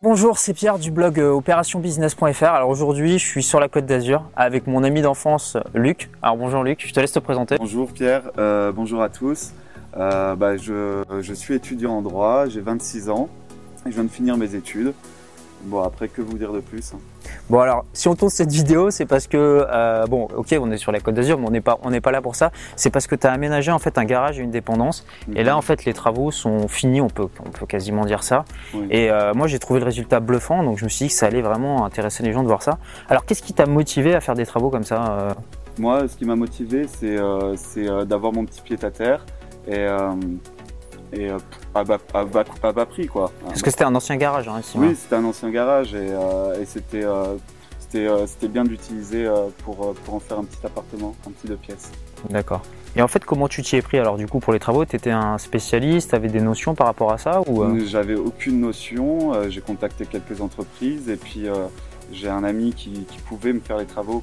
Bonjour, c'est Pierre du blog euh, opérationbusiness.fr. Alors aujourd'hui, je suis sur la Côte d'Azur avec mon ami d'enfance Luc. Alors bonjour Luc, je te laisse te présenter. Bonjour Pierre, euh, bonjour à tous. Euh, bah, je, je, suis étudiant en droit, j'ai 26 ans et je viens de finir mes études. Bon, après, que vous dire de plus hein Bon, alors, si on tourne cette vidéo, c'est parce que, euh, bon, ok, on est sur la Côte d'Azur, mais on n'est pas, on n'est pas là pour ça. C'est parce que tu as aménagé en fait un garage et une dépendance. Et là, en fait, les travaux sont finis, on peut, on peut quasiment dire ça. Et euh, moi, j'ai trouvé le résultat bluffant, donc je me suis dit que ça allait vraiment intéresser les gens de voir ça. Alors, qu'est-ce qui t'a motivé à faire des travaux comme ça euh? Moi, ce qui m'a motivé, c'est d'avoir mon petit pied à terre et et euh, à, bas, à, bas, prix quoi. Parce que c'était un ancien garage hein, Oui, c'était un ancien garage et, euh, et c'était euh, c'était bien d'utiliser pour, pour en faire un petit appartement, un petit deux pièces. D'accord. Et en fait, comment tu t'y es pris? Alors du coup pour les travaux Tu étais un spécialiste, tu avais des notions par rapport à ça ou J'avais aucune notion, j'ai contacté quelques entreprises et puis j'ai un ami qui, qui, pouvait me faire les travaux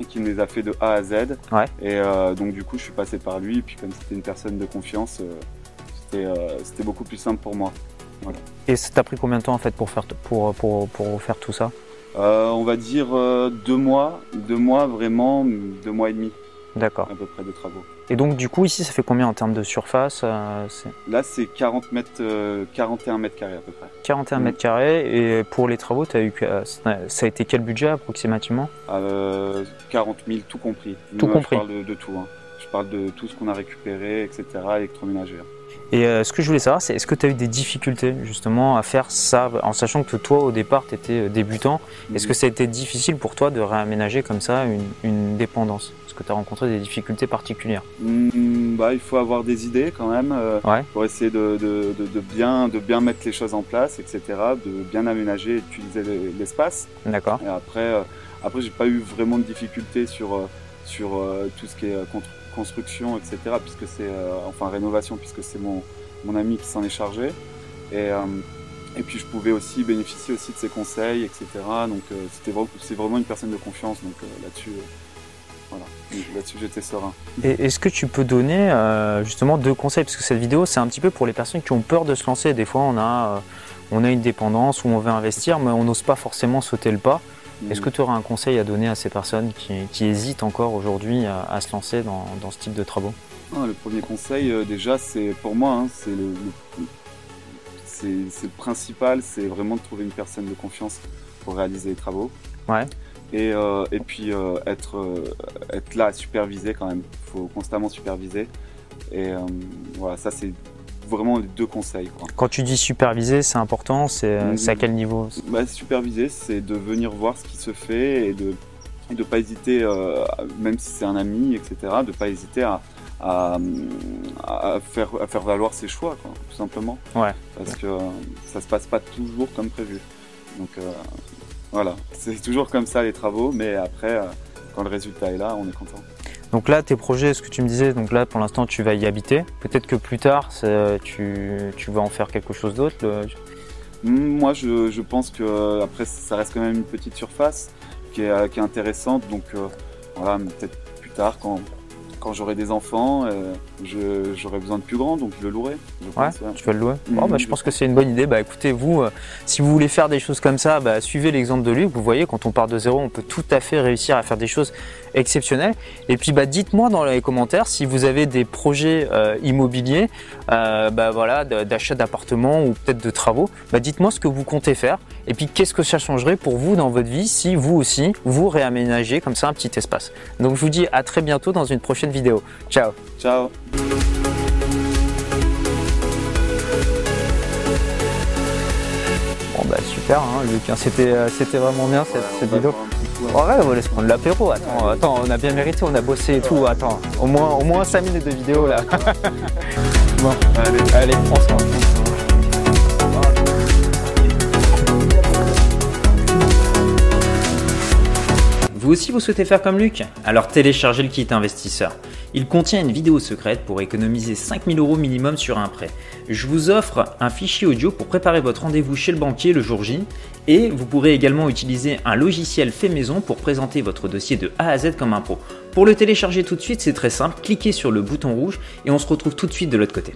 et qui me les a fait de A à Z. Ouais. Et donc du coup, je suis passé par lui et puis comme c'était une personne de confiance, euh, c'était beaucoup plus simple pour moi. Et ça t'a pris combien de temps en fait pour faire, pour, pour, pour faire tout ça? Euh, On va dire euh, deux mois, deux mois vraiment, deux mois et demi. D'accord. À peu près de travaux. Et donc du coup ici ça fait combien en termes de surface Là c'est 40 mètres, 41 mètres carrés à peu près. 41 mètres carrés et pour les travaux as eu, ça a été quel budget approximativement? 40 000 tout compris. Tout compris. Je parle de, tout. Hein. Je parle de tout ce qu'on a récupéré, etc. électroménager. Et euh, ce que je voulais savoir, c'est est-ce que tu as eu des difficultés justement à faire ça, en sachant que toi au départ tu étais euh, débutant, est-ce que ça a été difficile pour toi de réaménager comme ça une, dépendance? Est-ce que tu as rencontré des difficultés particulières? Mmh, bah, Il faut avoir des idées quand même euh, pour essayer de, bien, de bien mettre les choses en place, etc., de bien aménager et utiliser l'espace. D'accord. Et après, après j'ai pas eu vraiment de difficultés sur, sur tout ce qui est contre construction, etc. Puisque c'est, euh, enfin rénovation, puisque c'est mon, ami qui s'en est chargé. Et, euh, et puis je pouvais aussi bénéficier aussi de ses conseils, etc. Donc euh, c'était c'est vraiment une personne de confiance. Donc là-dessus, voilà, là-dessus j'étais serein. Et est-ce que tu peux donner justement deux conseils? Parce que cette vidéo, c'est un petit peu pour les personnes qui ont peur de se lancer. Des fois, on a, on a une dépendance ou on veut investir, mais on n'ose pas forcément sauter le pas. Est-ce que tu aurais un conseil à donner à ces personnes qui, hésitent encore aujourd'hui à, se lancer dans, ce type de travaux? Ah, Le premier conseil, euh, déjà, c'est pour moi, hein, c'est le, c'est principal, c'est vraiment de trouver une personne de confiance pour réaliser les travaux. Ouais. Et, euh, et puis euh, être, être là à superviser quand même. Il faut constamment superviser. Et voilà, ça c'est vraiment les deux conseils. Quand tu dis superviser, c'est important, c'est à mm. quel niveau bah, Superviser, c'est de venir voir ce qui se fait et de ne pas hésiter, euh, même si c'est un ami, etc., de ne pas hésiter à, à, faire, à faire valoir ses choix, quoi, tout simplement. Ouais. Parce que euh, ça se passe pas toujours comme prévu. Donc euh, voilà, c'est toujours comme ça les travaux, mais après, quand le résultat est là, on est content. Donc là, tes projets, ce que tu me disais, donc là pour l'instant tu vas y habiter. Peut-être que plus tard, tu, vas en faire quelque chose d'autre. Hmm, moi, je, pense que après ça reste quand même une petite surface qui est, intéressante. Donc euh, voilà, peut-être plus tard quand, quand j'aurai des enfants, euh, j'aurai besoin de plus grand, donc je le louerai. ouais, tu vas le louer. Bah, je pense que c'est une bonne idée. Bah, écoutez, vous, euh, si vous voulez faire des choses comme ça, bah, suivez l'exemple de Luc. Vous voyez, quand on part de zéro, on peut tout à fait réussir à faire des choses exceptionnelles. Et puis, bah, dites-moi dans les commentaires si vous avez des projets euh, immobiliers, bah, voilà, d'achat d'appartements ou peut-être de travaux. Bah, dites-moi ce que vous comptez faire. Et puis, qu'est-ce que ça changerait pour vous dans votre vie si vous aussi, vous réaménagez comme ça un petit espace. Donc, je vous dis à très bientôt dans une prochaine vidéo. Ciao Ciao Hein, Luc, hein. c'était, euh, c'était vraiment bien cette, vidéo. Oh ouais, on va laisser prendre l'apéro, attends, attends, on a bien mérité, on a bossé et tout, attends, au moins, au moins 5 minutes de vidéo là. bon, allez, allez, on Vous aussi vous souhaitez faire comme Luc? Alors téléchargez le kit investisseur. Il contient une vidéo secrète pour économiser 5000 euros minimum sur un prêt. Je vous offre un fichier audio pour préparer votre rendez-vous chez le banquier le jour J. Et vous pourrez également utiliser un logiciel fait maison pour présenter votre dossier de A à Z comme un pro. Pour le télécharger tout de suite, c'est très simple, cliquez sur le bouton rouge et on se retrouve tout de suite de l'autre côté.